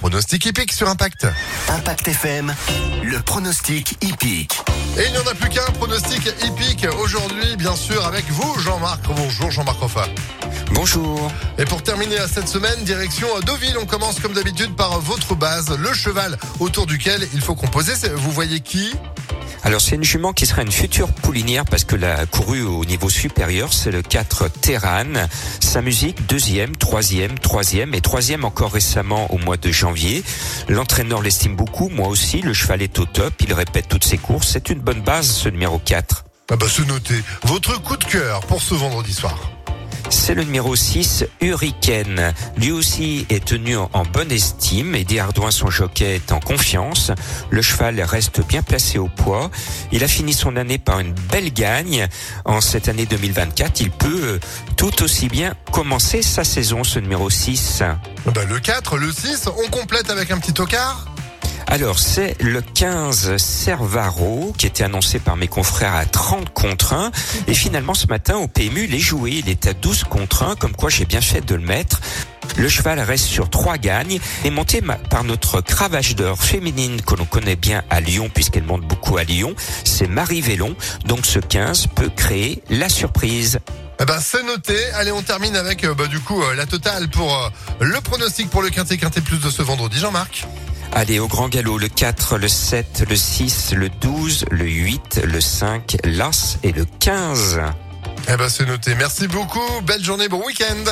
pronostic hippique sur Impact. Impact FM, le pronostic hippique. Et il n'y en a plus qu'un pronostic hippique aujourd'hui, bien sûr, avec vous, Jean-Marc. Bonjour, Jean-Marc Roffa. Bonjour. Et pour terminer cette semaine, direction Deauville, on commence comme d'habitude par votre base, le cheval autour duquel il faut composer. Vous voyez qui? Alors c'est une jument qui sera une future poulinière parce que la courue au niveau supérieur, c'est le 4 Terran. Sa musique, deuxième, troisième, troisième et troisième encore récemment au mois de janvier. L'entraîneur l'estime beaucoup, moi aussi. Le cheval est au top, il répète toutes ses courses. C'est une bonne base ce numéro 4. Ah bah c'est noté. Votre coup de cœur pour ce vendredi soir c'est le numéro 6, Hurricane. Lui aussi est tenu en bonne estime. et Ardouin, son jockey, est en confiance. Le cheval reste bien placé au poids. Il a fini son année par une belle gagne. En cette année 2024, il peut euh, tout aussi bien commencer sa saison, ce numéro 6. Bah le 4, le 6, on complète avec un petit tocard alors, c'est le 15 Servaro qui était annoncé par mes confrères à 30 contre 1. Et finalement, ce matin, au PMU, il est joué. Il est à 12 contre 1, comme quoi j'ai bien fait de le mettre. Le cheval reste sur trois gagnes et monté par notre cravache d'or féminine que l'on connaît bien à Lyon puisqu'elle monte beaucoup à Lyon. C'est Marie Vélon. Donc ce 15 peut créer la surprise. Eh ben c'est noté. Allez, on termine avec euh, bah, du coup euh, la totale pour euh, le pronostic pour le quintet quintet plus de ce vendredi. Jean-Marc. Allez, au grand galop, le 4, le 7, le 6, le 12, le 8, le 5, l'As et le 15. Eh ben, c'est noté. Merci beaucoup. Belle journée, bon week-end.